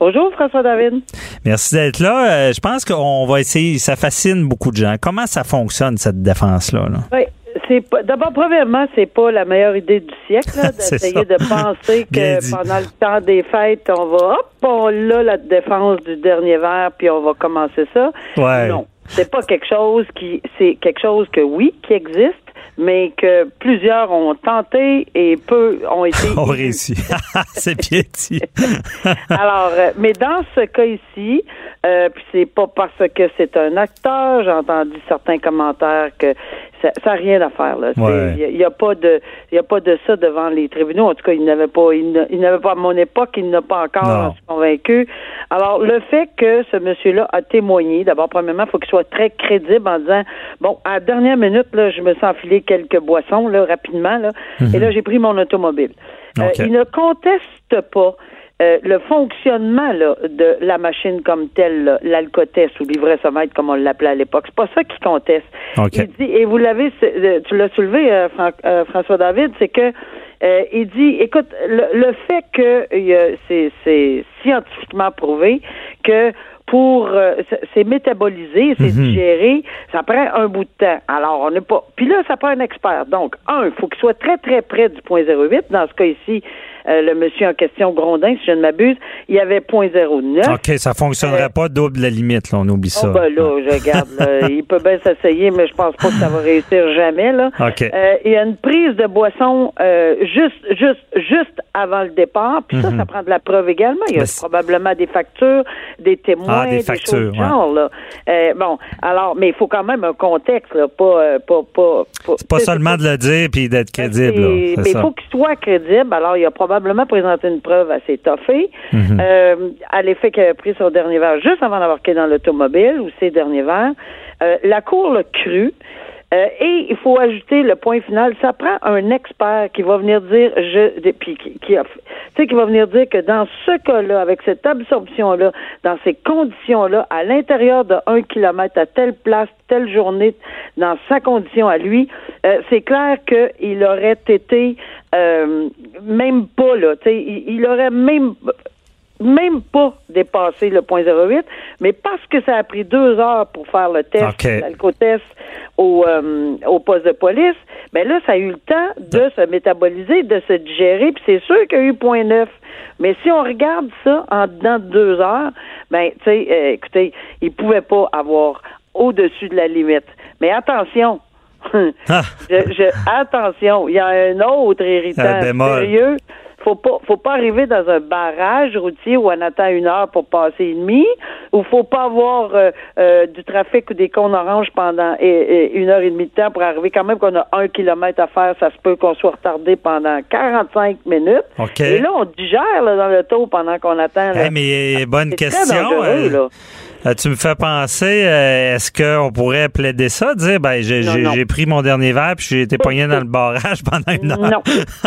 Bonjour François David. Merci d'être là. Euh, je pense qu'on va essayer, ça fascine beaucoup de gens. Comment ça fonctionne cette défense-là? Oui. C'est d'abord premièrement, c'est pas la meilleure idée du siècle d'essayer de penser que pendant le temps des fêtes, on va hop, on a la défense du dernier verre puis on va commencer ça. Ouais. Non, c'est pas quelque chose qui c'est quelque chose que oui qui existe, mais que plusieurs ont tenté et peu ont été. ont réussi. c'est dit. Alors, euh, mais dans ce cas ici, euh, puis c'est pas parce que c'est un acteur, j'ai entendu certains commentaires que ça n'a rien à faire. Il n'y a, pas de, il a pas de ça devant les tribunaux. En tout cas, il n'avait pas, il n'avait pas à mon époque, il n'a pas encore convaincu. Alors, le fait que ce monsieur-là a témoigné, d'abord, premièrement, il faut qu'il soit très crédible en disant, bon, à la dernière minute, là, je me sens quelques boissons, là, rapidement, là, mhm. et là, j'ai pris mon automobile. Euh, il ne conteste pas euh, le fonctionnement là, de la machine comme telle, l'alcotest ou livret sommeil comme on l'appelait à l'époque, c'est pas ça qu'il conteste. Il dit, et vous l'avez, euh, tu l'as soulevé, euh, François David, c'est que il dit, écoute, le, fait que c'est scientifiquement prouvé que pour c'est métabolisé, c'est mhm. digéré, ça prend un bout de temps. Alors, on n'est pas. Puis là, ça prend un expert. Donc, un, il faut qu'il soit très, très près du point 08. Dans ce cas ici, euh, le monsieur en question, Grondin, si je ne m'abuse, il y avait 0.09. OK, ça fonctionnerait euh, pas double la limite, là, on oublie ça. Oh, ben là, je regarde, il peut bien s'essayer, mais je pense pas que ça va réussir jamais, là. OK. Euh, il y a une prise de boisson juste, juste, juste avant le départ, puis ça, mhm. ça prend de la preuve également. Il y a probablement des factures, des témoins, ah, des, factures, genre, là. bon, alors, mais il faut quand même un contexte, là, pas, pas, pas, C'est pas seulement de le dire puis d'être crédible, Mais il faut qu'il soit crédible, alors il y a probablement probablement présenté une preuve assez toffée mhm. euh, à l'effet qu'elle a pris son dernier verre juste avant d'avoir quitté dans l'automobile ou ses derniers verres. Euh, la cour l'a cru. Euh, et il faut ajouter le point final, ça prend un expert qui va venir dire, je, puis qui, qui, a, qui va venir dire que dans ce cas-là, avec cette absorption-là, dans ces conditions-là, à l'intérieur de un kilomètre, à telle place, telle journée, dans sa condition à lui, euh, c'est clair qu'il aurait été euh, même pas là, il, il aurait même même pas dépassé le point 08, mais parce que ça a pris deux heures pour faire le test, l'alcotest au, euh, au poste de police, ben là, ça a eu le temps de se métaboliser, de se digérer, puis c'est sûr qu'il y a eu point 9. Mais si on regarde ça en dedans de deux heures, ben, tu sais, euh, écoutez, il pouvait pas avoir au-dessus de la limite. Mais attention, ah. je, attention, il y a un autre irritant sérieux faut pas faut pas arriver dans un barrage routier où on attend une heure pour passer une demi, ou faut pas avoir euh, euh, du trafic ou des cônes oranges pendant une heure et demie de temps pour arriver quand même qu'on a un kilomètre à faire, ça se peut qu'on soit retardé pendant 45 minutes. Et là, on digère dans le taux pendant qu'on attend. mais bonne question. Euh, tu me fais penser, euh, est-ce qu'on pourrait plaider ça, dire, ben, j'ai pris mon dernier verre puis j'ai été pogné dans le barrage pendant une heure? Non,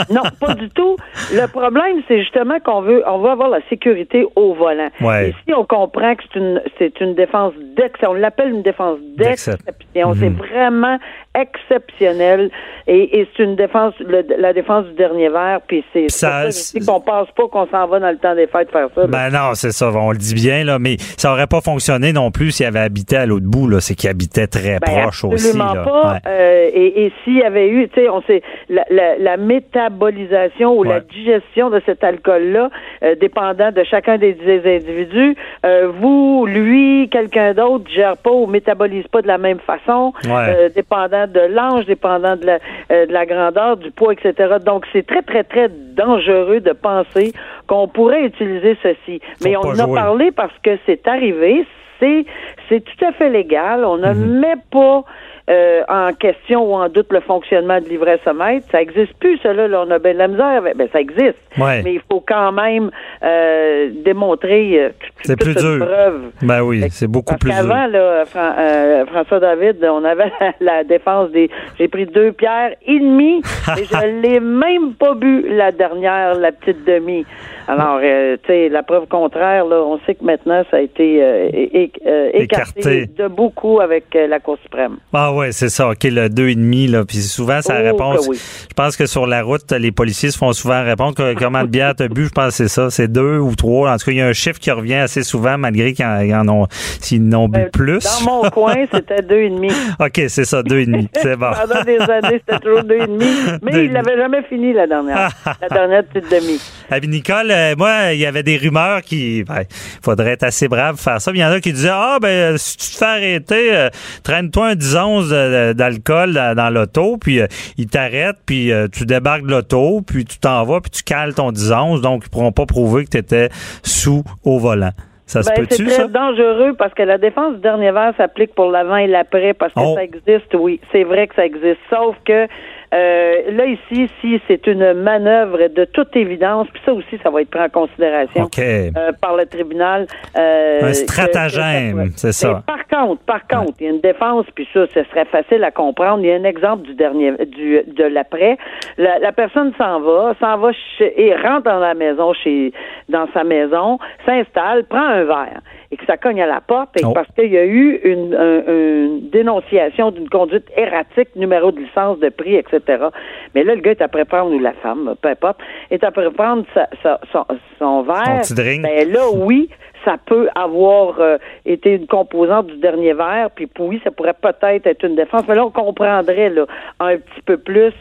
non, pas du tout. Le problème, c'est justement qu'on veut, on veut avoir la sécurité au volant. Ouais. Ici, on comprend que c'est une, c'est une défense d'exception. On l'appelle une défense d'exception. C'est mhm. vraiment exceptionnel et, c'est une défense, la défense du dernier verre. Puis c'est ça, qu'on pense pas qu'on s'en va dans le temps des fêtes faire ça. Ben non, c'est ça. On le dit bien là, mais ça aurait pas fonctionné non plus s'il avait habité à l'autre bout. Là, c'est qu'il habitait très ben, proche aussi. Là. pas. Euh, et, et s'il y avait eu, tu sais, on sait la, la, métabolisation ou la digestion de cet alcool-là, euh, dépendant de chacun des, individus, euh, vous, lui, quelqu'un d'autre gère pas ou métabolise pas de la même façon, dépendant de l'ange, dépendant de la, euh, de la grandeur, du poids, etc. Donc, c'est très, très, très dangereux de penser qu'on pourrait utiliser ceci. Mais on en a parlé parce que c'est arrivé, c'est, c'est tout à fait légal. On ne mm-hmm. met pas euh, en question ou en doute le fonctionnement de livret sommeil. Ça existe plus, cela. Là, on a bien de la misère. Ben, ça existe. Mais il faut quand même euh, démontrer euh, c'est plus dur. preuve. Ben oui, c'est beaucoup plus dur. Avant, là, François David, on avait la défense des. J'ai pris deux pierres et demie et je l'ai même pas bu la dernière, la petite demi. Alors, tu sais, la preuve contraire, là, on sait que maintenant, ça a été écarté, de beaucoup avec la Cour suprême. Ah oui, c'est ça. OK, le 2,5, là. Puis souvent, ça oh, réponse. Je pense que sur la route, les policiers se font souvent répondre que, comment de bière t'as bu. Je pense que c'est ça. C'est deux ou trois. En tout cas, il y a un chiffre qui revient assez souvent, malgré qu'ils en, ont, s'ils n'ont bu euh, plus. Dans mon coin, c'était deux et demi. OK, c'est ça, deux et demi. C'est bon. Pendant des années, c'était toujours deux et demi. Mais il n'avait jamais fini la dernière. la dernière petite demi. Ah, Nicole, euh, moi, il y avait des rumeurs qui, ben, faudrait être assez brave pour faire ça. Il y en a qui disaient, ah, ben, si tu te fais arrêter, euh, traîne-toi un 10 onces d'alcool dans, l'auto, puis ils t'arrêtent, puis tu débarques de l'auto, puis tu t'en vas, puis tu cales ton 10 onces, donc ils pourront pas prouver que tu étais sous au volant. Ça ben, C'est très dangereux parce que la défense du dernier verre s'applique pour l'avant et l'après parce que oh. ça existe, oui. C'est vrai que ça existe. Sauf que euh, là, ici, si c'est une manœuvre de toute évidence, puis ça aussi, ça va être pris en considération euh, par le tribunal. Euh, un stratagème, c'est ça. par contre, par contre, il y a une défense, puis ça, ce serait facile à comprendre. Il y a un exemple du dernier, du, de l'après. La, la, personne s'en va, s'en va et rentre dans la maison, chez, dans sa maison, s'installe, prend un verre et que ça cogne à la porte et oh. parce qu'il y a eu une, une dénonciation d'une conduite erratique, numéro de licence de prix, etc. Mais là, le gars est après prendre, ou la femme, peu importe, est après prendre sa, son, son, verre. Son ben là, oui, ça peut avoir euh, été une composante du dernier verre, puis oui, ça pourrait peut-être être une défense. Mais là, on comprendrait là, un petit peu plus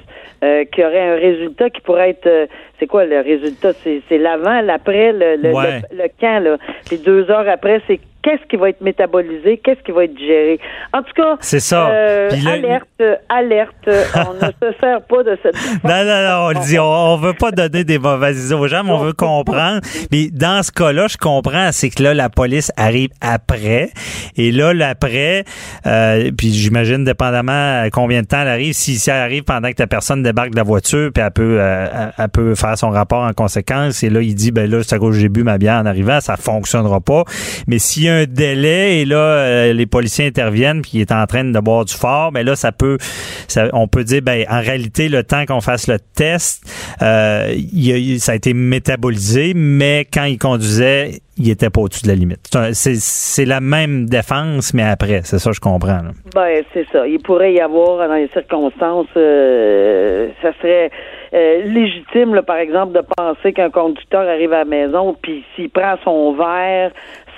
euh, qu'il y aurait un résultat qui pourrait être euh, c'est quoi le résultat? C'est l'avant, l'après, le, le, le, quand, là. Puis deux heures après, c'est qu'est-ce qui va être métabolisé, qu'est-ce qui va être digéré? En tout cas, c'est ça. Euh, alerte, alerte, on ne se sert pas de cette. non, non, non, on le dit, on, veut pas donner des mauvaises idées aux gens, mais on veut comprendre. Mais dans ce cas-là, je comprends, c'est que là, la police arrive après, et là, l'après, euh, puis j'imagine, dépendamment combien de temps elle arrive, si, si elle arrive pendant que la personne débarque de la voiture, puis elle peut, euh, elle peut faire son rapport en conséquence, et là, il dit, ben là, c'est à cause que j'ai bu ma bière en arrivant, ça fonctionnera pas. Mais s'il y un délai et là, euh, les policiers interviennent puis il est en train de boire du fort, mais là, ça peut, on peut dire, ben, en réalité, le temps qu'on fasse le test, euh, ça a été métabolisé, mais quand il conduisait, il était pas au-dessus de la limite. C'est la même défense, mais après, c'est ça, je comprends. Ben, c'est ça. Il pourrait y avoir, dans les circonstances, euh, ça serait légitime, par exemple, de penser qu'un conducteur arrive à la maison, puis s'il prend son verre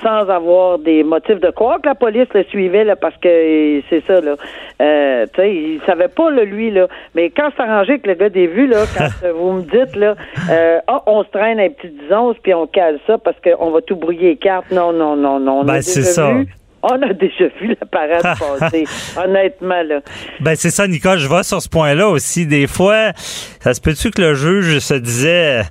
sans avoir des motifs de croire que la police le suivait là, parce que c'est ça là. Euh, tu sais, il savait pas là, lui là. Mais quand c'est arrangé avec le gars des vues là, quand vous me dites là, euh, ah, on se traîne un petit 10 puis on cale ça parce qu'on va tout brouiller les cartes. Non, non, non, non. ben, c'est ça. On a déjà vu la parade passer, honnêtement, là. Ben, c'est ça, Nicole, je vois sur ce point-là aussi. Des fois, ça se peut-tu que le juge se disait,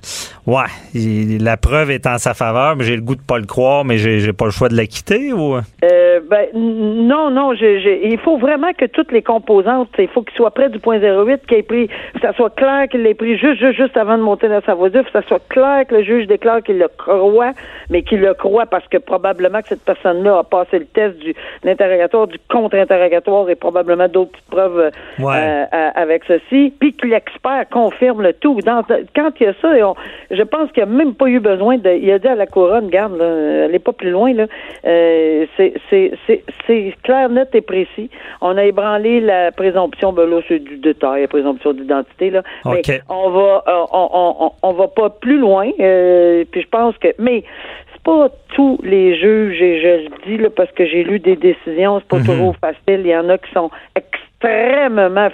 ouais, la preuve est en sa faveur, mais j'ai le goût de pas le croire, mais j'ai pas le choix de la quitter, ou? Euh, ben, non, non, il faut vraiment que toutes les composantes, il faut qu'il soit près du point 08, qu'il ait pris, que ça soit clair qu'il l'ait pris juste, juste, juste avant de monter dans sa voiture, que ça soit clair que le juge déclare qu'il le croit, mais qu'il le croit parce que probablement que cette personne-là a passé le test du l'interrogatoire, du contre-interrogatoire et probablement d'autres preuves euh, euh, avec ceci, puis que l'expert confirme le tout. Dans, quand il y a ça, je pense qu'il n'y a même pas eu besoin de. Il a dit à la couronne, garde, là, elle n'est pas plus loin, là. Euh, c'est clair, net et précis. On a ébranlé la présomption, ben là, c'est du détail, la présomption d'identité, là. Mais on va, on, on, on, va pas plus loin. puis je pense que, mais pas tous les juges, et je le dis là, parce que j'ai lu des décisions, c'est pas mhm. toujours facile. Il y en a qui sont extrêmement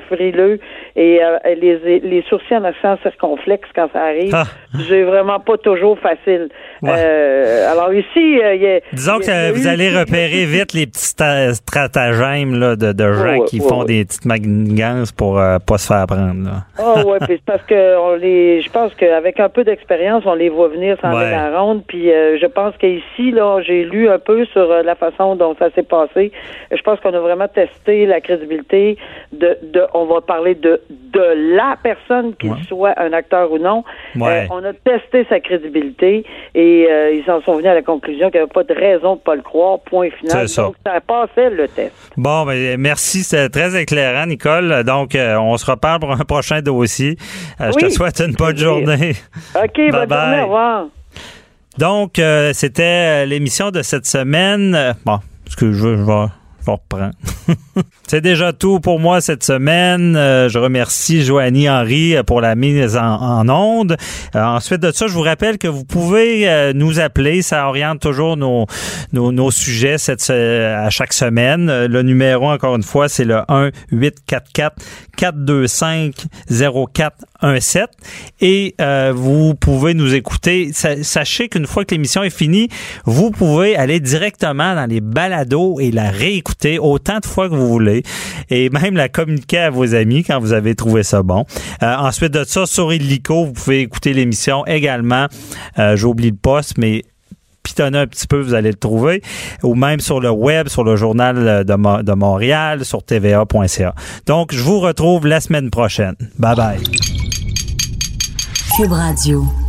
frileux et euh, les, les sourcils en accent circonflexe quand ça arrive, ah. j'ai vraiment pas toujours facile. Euh, alors ici, euh, il y a, disons que vous allez repérer vite les petits stratagèmes là, de, de gens qui font des petites manigances pour euh, pas se faire prendre. Ah oh, ouais, puis parce que on les, je pense qu'avec un peu d'expérience, on les voit venir sans ouais. la ronde. Puis je pense qu'ici, là, j'ai lu un peu sur la façon dont ça s'est passé. Je pense qu'on a vraiment testé la crédibilité de, de, on va parler de, de la personne, qu'il soit un acteur ou non. Euh, on a testé sa crédibilité et euh, ils en sont venus à la conclusion qu'il n'y avait pas de raison de ne pas le croire. Point final. Ça. Donc, ça passait le test. Bon, ben, merci. C'était très éclairant, Nicole. Donc, euh, on se reparle pour un prochain dossier. Je te souhaite une bonne journée. OK, bonne journée. Au revoir. Donc, c'était l'émission de cette semaine. Bon, ce que je veux, je vais C'est déjà tout pour moi cette semaine. Euh, je remercie Joanie Henry euh, pour la mise en, onde. Euh, ensuite de ça, je vous rappelle que vous pouvez nous appeler. Ça oriente toujours nos, nos, sujets cette, à chaque semaine. Le numéro, encore une fois, c'est le 1 844 425 04 7 et euh, vous pouvez nous écouter. Sachez qu'une fois que l'émission est finie, vous pouvez aller directement dans les balados et la réécouter autant de fois que vous voulez et même la communiquer à vos amis quand vous avez trouvé ça bon. Euh, ensuite de ça, sur Illico, vous pouvez écouter l'émission également. Euh, J'oublie le poste, mais pitonner un petit peu, vous allez le trouver, ou même sur le web, sur le journal de, de Montréal, sur tva.ca. Donc, je vous retrouve la semaine prochaine. Bye bye. Cube.